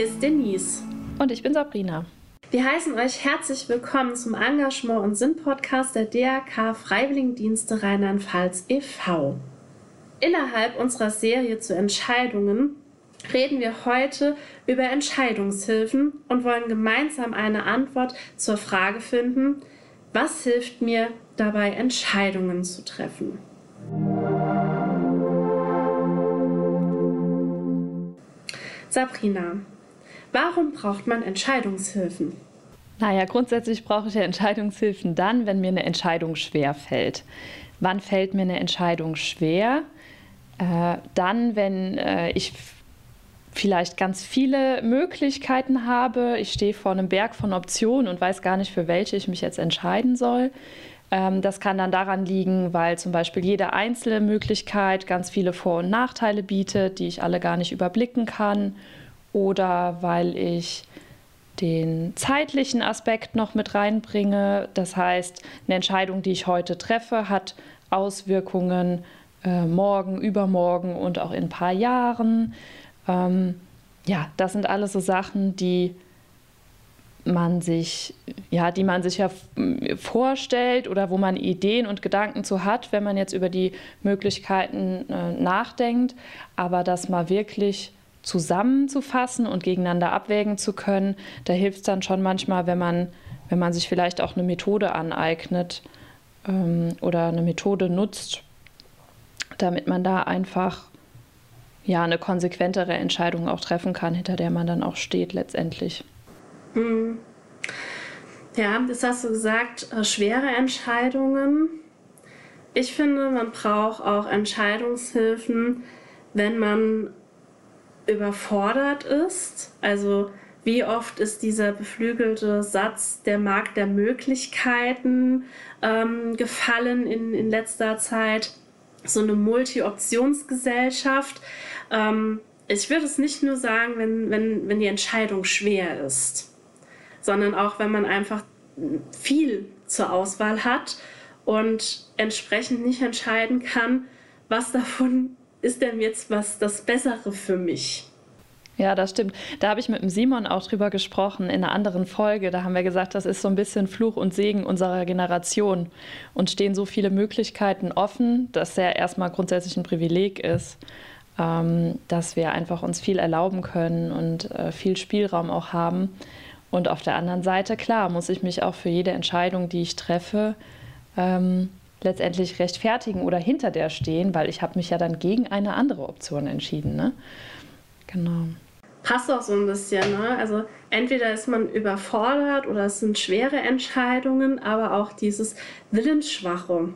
Hier ist Denise. Und ich bin Sabrina. Wir heißen euch herzlich willkommen zum Engagement- und Sinn-Podcast der DRK Freiwilligendienste Rheinland-Pfalz e.V. Innerhalb unserer Serie zu Entscheidungen reden wir heute über Entscheidungshilfen und wollen gemeinsam eine Antwort zur Frage finden, was hilft mir dabei, Entscheidungen zu treffen? Sabrina, warum braucht man Entscheidungshilfen? Naja, grundsätzlich brauche ich ja Entscheidungshilfen dann, wenn mir eine Entscheidung schwer fällt. Wann fällt mir eine Entscheidung schwer? Äh, dann, wenn äh, ich vielleicht ganz viele Möglichkeiten habe. Ich stehe vor einem Berg von Optionen und weiß gar nicht, für welche ich mich jetzt entscheiden soll. Ähm, das kann dann daran liegen, weil zum Beispiel jede einzelne Möglichkeit ganz viele Vor- und Nachteile bietet, die ich alle gar nicht überblicken kann. Oder weil ich den zeitlichen Aspekt noch mit reinbringe. Das heißt, eine Entscheidung, die ich heute treffe, hat Auswirkungen äh, morgen, übermorgen und auch in ein paar Jahren. Ähm, ja, das sind alles so Sachen, die man sich, ja, die man sich ja vorstellt oder wo man Ideen und Gedanken zu hat, wenn man jetzt über die Möglichkeiten äh, nachdenkt, aber das mal wirklich zusammenzufassen und gegeneinander abwägen zu können, da hilft es dann schon manchmal, wenn man, wenn man sich vielleicht auch eine Methode aneignet ähm, oder eine Methode nutzt, damit man da einfach ja eine konsequentere Entscheidung auch treffen kann, hinter der man dann auch steht letztendlich. Hm. Ja, das hast du gesagt, äh, schwere Entscheidungen. Ich finde, man braucht auch Entscheidungshilfen, wenn man überfordert ist. Also wie oft ist dieser beflügelte Satz der Markt der Möglichkeiten ähm, gefallen in, in letzter Zeit? So eine Multi-Optionsgesellschaft. Ähm, ich würde es nicht nur sagen, wenn, wenn, wenn die Entscheidung schwer ist sondern auch wenn man einfach viel zur Auswahl hat und entsprechend nicht entscheiden kann, was davon ist denn jetzt was das Bessere für mich. Ja, das stimmt. Da habe ich mit dem Simon auch drüber gesprochen in einer anderen Folge. Da haben wir gesagt, das ist so ein bisschen Fluch und Segen unserer Generation und stehen so viele Möglichkeiten offen, dass er erstmal grundsätzlich ein Privileg ist, ähm, dass wir einfach uns viel erlauben können und äh, viel Spielraum auch haben. Und auf der anderen Seite, klar, muss ich mich auch für jede Entscheidung, die ich treffe, ähm, letztendlich rechtfertigen oder hinter der stehen, weil ich habe mich ja dann gegen eine andere Option entschieden. Ne? Genau. Passt auch so ein bisschen. Ne? Also entweder ist man überfordert oder es sind schwere Entscheidungen, aber auch dieses Willensschwache.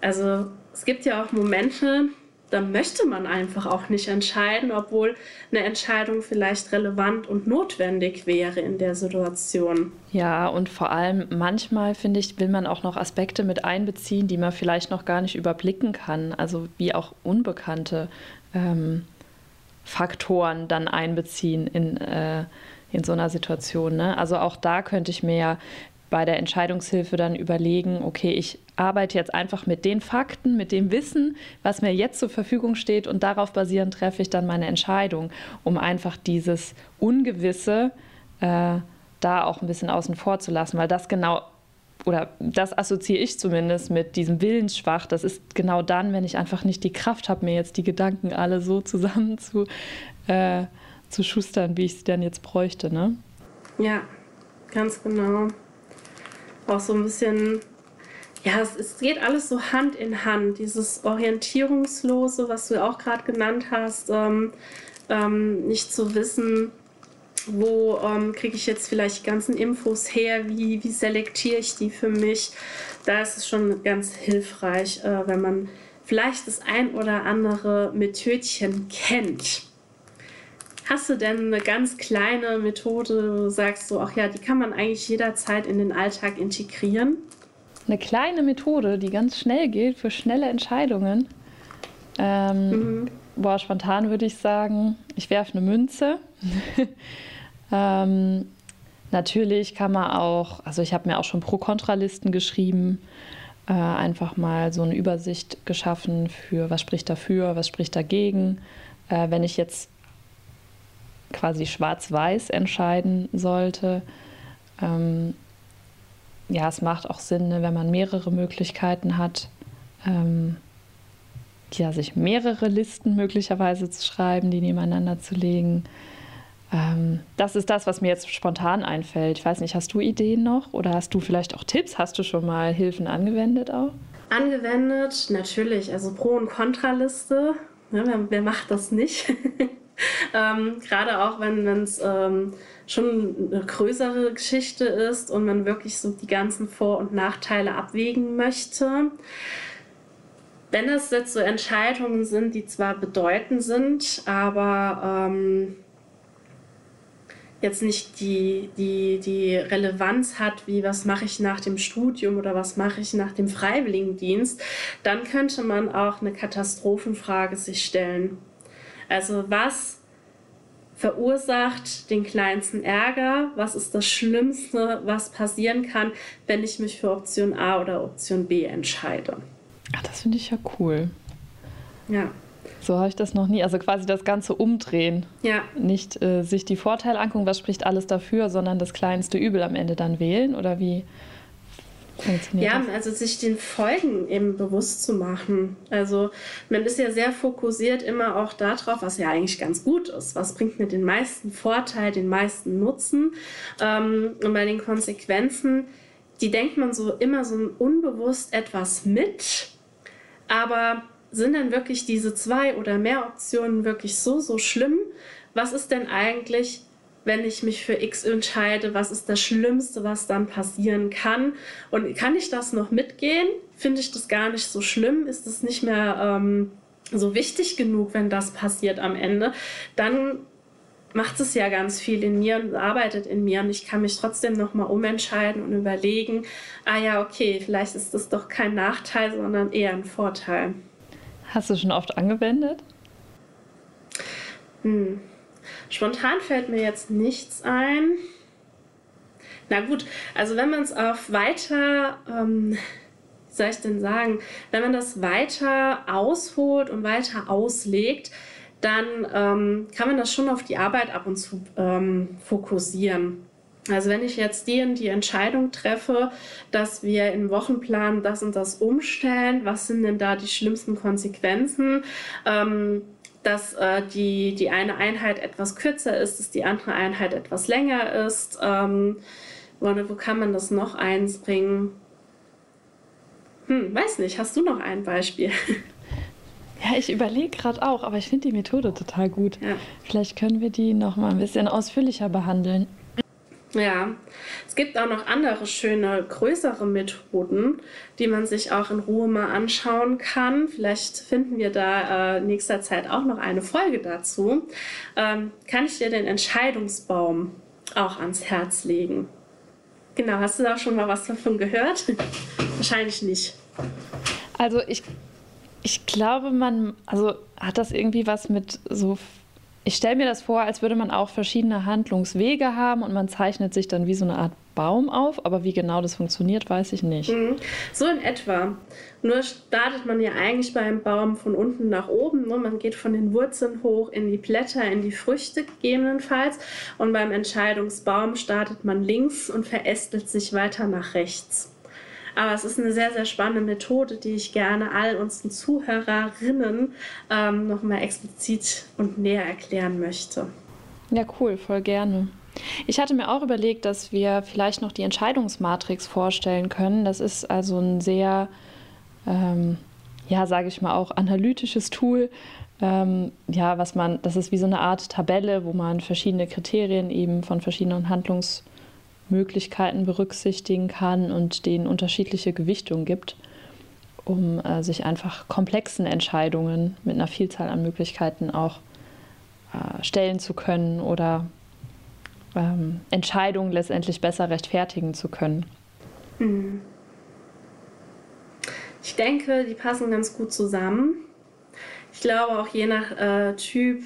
Also es gibt ja auch Momente, dann möchte man einfach auch nicht entscheiden, obwohl eine Entscheidung vielleicht relevant und notwendig wäre in der Situation. Ja, und vor allem manchmal, finde ich, will man auch noch Aspekte mit einbeziehen, die man vielleicht noch gar nicht überblicken kann, also wie auch unbekannte ähm, Faktoren dann einbeziehen in, äh, in so einer Situation. Ne? Also auch da könnte ich mir ja bei der Entscheidungshilfe dann überlegen, okay, ich arbeite jetzt einfach mit den Fakten, mit dem Wissen, was mir jetzt zur Verfügung steht und darauf basierend treffe ich dann meine Entscheidung, um einfach dieses Ungewisse äh, da auch ein bisschen außen vor zu lassen, weil das genau oder das assoziiere ich zumindest mit diesem Willensschwach. Das ist genau dann, wenn ich einfach nicht die Kraft habe, mir jetzt die Gedanken alle so zusammen zu, äh, zu schustern, wie ich sie dann jetzt bräuchte. Ne? Ja, ganz genau auch so ein bisschen, ja, es, es geht alles so Hand in Hand. Dieses Orientierungslose, was du auch gerade genannt hast, ähm, ähm, nicht zu wissen, wo ähm, kriege ich jetzt vielleicht die ganzen Infos her, wie, wie selektiere ich die für mich. Da ist es schon ganz hilfreich, äh, wenn man vielleicht das ein oder andere Methodchen kennt. Hast du denn eine ganz kleine Methode, wo du sagst so, ach ja, die kann man eigentlich jederzeit in den Alltag integrieren? Eine kleine Methode, die ganz schnell geht für schnelle Entscheidungen. Ähm, mhm. Boah, spontan würde ich sagen, ich werfe eine Münze. ähm, natürlich kann man auch, also ich habe mir auch schon Pro-Kontra-Listen geschrieben, äh, einfach mal so eine Übersicht geschaffen für, was spricht dafür, was spricht dagegen. Äh, wenn ich jetzt quasi schwarz-weiß entscheiden sollte. Ähm, ja, es macht auch Sinn, ne, wenn man mehrere Möglichkeiten hat, ähm, ja, sich mehrere Listen möglicherweise zu schreiben, die nebeneinander zu legen. Ähm, das ist das, was mir jetzt spontan einfällt. Ich weiß nicht, hast du Ideen noch oder hast du vielleicht auch Tipps? Hast du schon mal Hilfen angewendet auch? Angewendet, natürlich. Also Pro- und Kontraliste. Ja, wer, wer, macht das nicht? ähm, Gerade auch, wenn es ähm, schon eine größere Geschichte ist und man wirklich so die ganzen Vor- und Nachteile abwägen möchte. Wenn es jetzt so Entscheidungen sind, die zwar bedeutend sind, aber ähm, jetzt nicht die, die, die Relevanz hat, wie was mache ich nach dem Studium oder was mache ich nach dem Freiwilligendienst, dann könnte man auch eine Katastrophenfrage sich stellen. Also was verursacht den kleinsten Ärger? Was ist das Schlimmste, was passieren kann, wenn ich mich für Option A oder Option B entscheide? Ach, das finde ich ja cool. Ja. So habe ich das noch nie. Also quasi das Ganze umdrehen. Ja. Nicht äh, sich die Vorteile angucken, was spricht alles dafür, sondern das kleinste Übel am Ende dann wählen oder wie? Ja, das? also sich den Folgen eben bewusst zu machen. Also man ist ja sehr fokussiert immer auch darauf, was ja eigentlich ganz gut ist. Was bringt mir den meisten Vorteil, den meisten Nutzen? Ähm, und bei den Konsequenzen, die denkt man so immer so unbewusst etwas mit, aber sind denn wirklich diese zwei oder mehr Optionen wirklich so, so schlimm? Was ist denn eigentlich, wenn ich mich für X entscheide? Was ist das Schlimmste, was dann passieren kann? Und kann ich das noch mitgehen? Finde ich das gar nicht so schlimm? Ist es nicht mehr ähm, so wichtig genug, wenn das passiert am Ende? Dann macht es ja ganz viel in mir und arbeitet in mir und ich kann mich trotzdem nochmal umentscheiden und überlegen, ah ja, okay, vielleicht ist das doch kein Nachteil, sondern eher ein Vorteil. Hast du schon oft angewendet? Hm. Spontan fällt mir jetzt nichts ein. Na gut, also wenn man es auf weiter, ähm, wie soll ich denn sagen, wenn man das weiter ausholt und weiter auslegt, dann ähm, kann man das schon auf die Arbeit ab und zu ähm, fokussieren. Also wenn ich jetzt die die Entscheidung treffe, dass wir im Wochenplan das und das umstellen, was sind denn da die schlimmsten Konsequenzen? Ähm, dass äh, die, die eine Einheit etwas kürzer ist, dass die andere Einheit etwas länger ist. Ähm, wo, kann man das noch einbringen? Hm, weiß nicht, hast du noch ein Beispiel? Ja, ich überlege gerade auch, aber ich finde die Methode total gut. Ja. Vielleicht können wir die noch mal ein bisschen ausführlicher behandeln. Ja, es gibt auch noch andere schöne, größere Methoden, die man sich auch in Ruhe mal anschauen kann. Vielleicht finden wir da äh, nächster Zeit auch noch eine Folge dazu. Ähm, kann ich dir den Entscheidungsbaum auch ans Herz legen? Genau, hast du da schon mal was davon gehört? Wahrscheinlich nicht. Also ich, ich glaube, man, also hat das irgendwie was mit so ich stelle mir das vor, als würde man auch verschiedene Handlungswege haben und man zeichnet sich dann wie so eine Art Baum auf, aber wie genau das funktioniert, weiß ich nicht. Mhm. So in etwa. Nur startet man ja eigentlich beim Baum von unten nach oben. Ne? Man geht von den Wurzeln hoch in die Blätter, in die Früchte gegebenenfalls. Und beim Entscheidungsbaum startet man links und verästelt sich weiter nach rechts. Aber es ist eine sehr, sehr spannende Methode, die ich gerne all unseren Zuhörerinnen ähm, nochmal explizit und näher erklären möchte. Ja, cool, voll gerne. Ich hatte mir auch überlegt, dass wir vielleicht noch die Entscheidungsmatrix vorstellen können. Das ist also ein sehr, ähm, ja, sage ich mal auch analytisches Tool. Ähm, ja, was man, das ist wie so eine Art Tabelle, wo man verschiedene Kriterien eben von verschiedenen Handlungs Möglichkeiten berücksichtigen kann und denen unterschiedliche Gewichtung gibt, um äh, sich einfach komplexen Entscheidungen mit einer Vielzahl an Möglichkeiten auch äh, stellen zu können oder ähm, Entscheidungen letztendlich besser rechtfertigen zu können. Hm. Ich denke, die passen ganz gut zusammen. Ich glaube auch je nach äh, Typ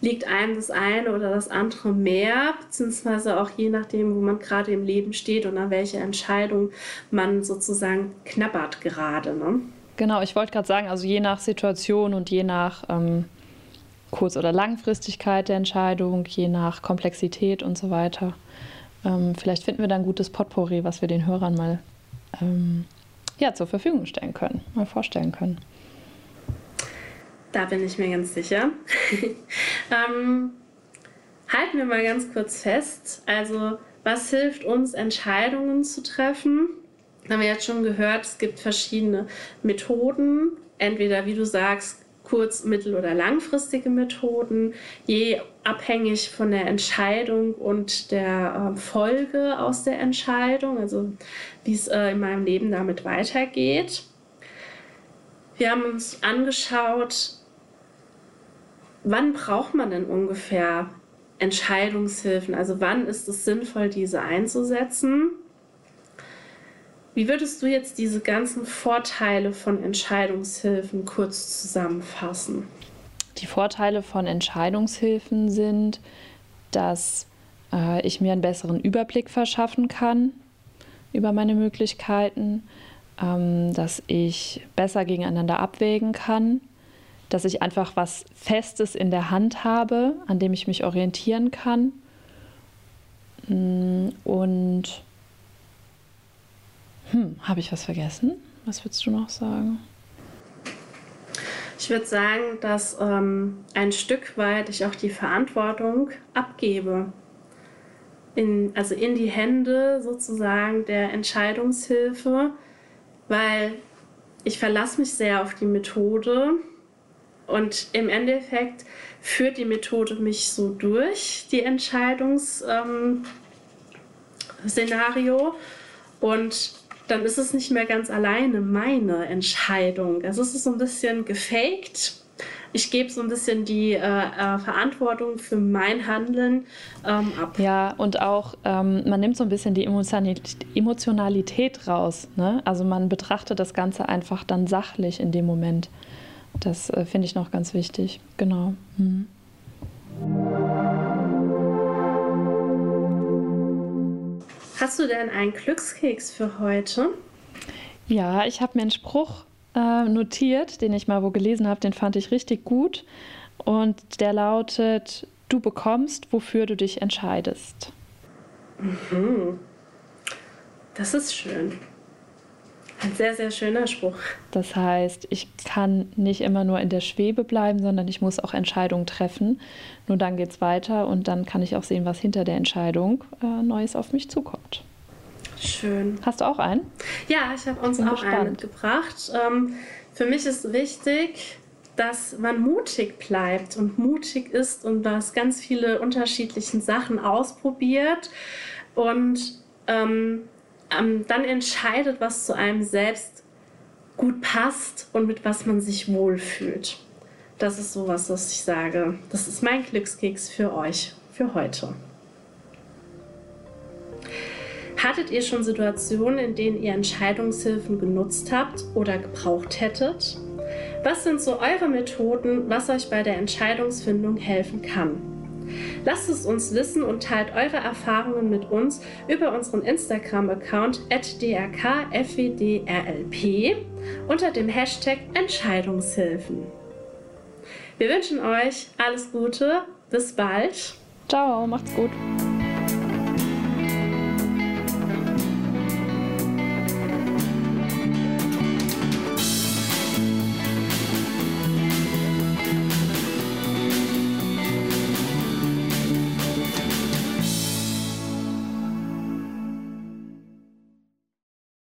liegt einem das eine oder das andere mehr, beziehungsweise auch je nachdem, wo man gerade im Leben steht und an welche Entscheidung man sozusagen knabbert gerade. Ne? Genau, ich wollte gerade sagen, also je nach Situation und je nach ähm, Kurz- oder Langfristigkeit der Entscheidung, je nach Komplexität und so weiter. Ähm, vielleicht finden wir da ein gutes Potpourri, was wir den Hörern mal ähm, ja, zur Verfügung stellen können, mal vorstellen können. Da bin ich mir ganz sicher. ähm, halten wir mal ganz kurz fest. Also, was hilft uns, Entscheidungen zu treffen? Haben wir jetzt schon gehört, es gibt verschiedene Methoden. Entweder, wie du sagst, kurz-, mittel- oder langfristige Methoden, je abhängig von der Entscheidung und der äh, Folge aus der Entscheidung, also wie es äh, in meinem Leben damit weitergeht. Wir haben uns angeschaut, wann braucht man denn ungefähr Entscheidungshilfen? Also wann ist es sinnvoll, diese einzusetzen? Wie würdest du jetzt diese ganzen Vorteile von Entscheidungshilfen kurz zusammenfassen? Die Vorteile von Entscheidungshilfen sind, dass äh, ich mir einen besseren Überblick verschaffen kann über meine Möglichkeiten, ähm, dass ich besser gegeneinander abwägen kann, dass ich einfach was Festes in der Hand habe, an dem ich mich orientieren kann. Mm, und hm, habe ich was vergessen? Was würdest du noch sagen? Ich würde sagen, dass ähm, ein Stück weit ich auch die Verantwortung abgebe. In, also in die Hände sozusagen der Entscheidungshilfe, weil ich verlasse mich sehr auf die Methode und im Endeffekt führt die Methode mich so durch, die Entscheidungsszenario. Ähm, und dann ist es nicht mehr ganz alleine meine Entscheidung. Also es ist so ein bisschen gefaked. Ich gebe so ein bisschen die äh, äh, Verantwortung für mein Handeln ähm, ab. Ja, und auch ähm, man nimmt so ein bisschen die Emotionalität raus. Ne? Also man betrachtet das Ganze einfach dann sachlich in dem Moment. Das äh, finde ich noch ganz wichtig. Genau. Mhm. Hast du denn einen Glückskeks für heute? Ja, ich habe mir einen Spruch äh, notiert, den ich mal wo gelesen habe, den fand ich richtig gut. Und der lautet, du bekommst, wofür du dich entscheidest. Mhm. Das ist schön. Ein sehr, sehr schöner Spruch. Das heißt, ich kann nicht immer nur in der Schwebe bleiben, sondern ich muss auch Entscheidungen treffen. Nur dann geht es weiter und dann kann ich auch sehen, was hinter der Entscheidung äh, Neues auf mich zukommt. Schön. Hast du auch einen? Ja, ich habe uns Bin auch gespannt. einen mitgebracht. Ähm, für mich ist wichtig, dass man mutig bleibt und mutig ist und was ganz viele unterschiedliche Sachen ausprobiert und ähm, ähm, dann entscheidet, was zu einem selbst gut passt und mit was man sich wohlfühlt. Das ist sowas, was ich sage. Das ist mein Glückskeks für euch, für heute. Hattet ihr schon Situationen, in denen ihr Entscheidungshilfen genutzt habt oder gebraucht hättet? Was sind so eure Methoden, was euch bei der Entscheidungsfindung helfen kann? Lasst es uns wissen und teilt eure Erfahrungen mit uns über unseren Instagram-Account drkfwdrlp unter dem Hashtag Entscheidungshilfen. Wir wünschen euch alles Gute, bis bald. Ciao, macht's gut.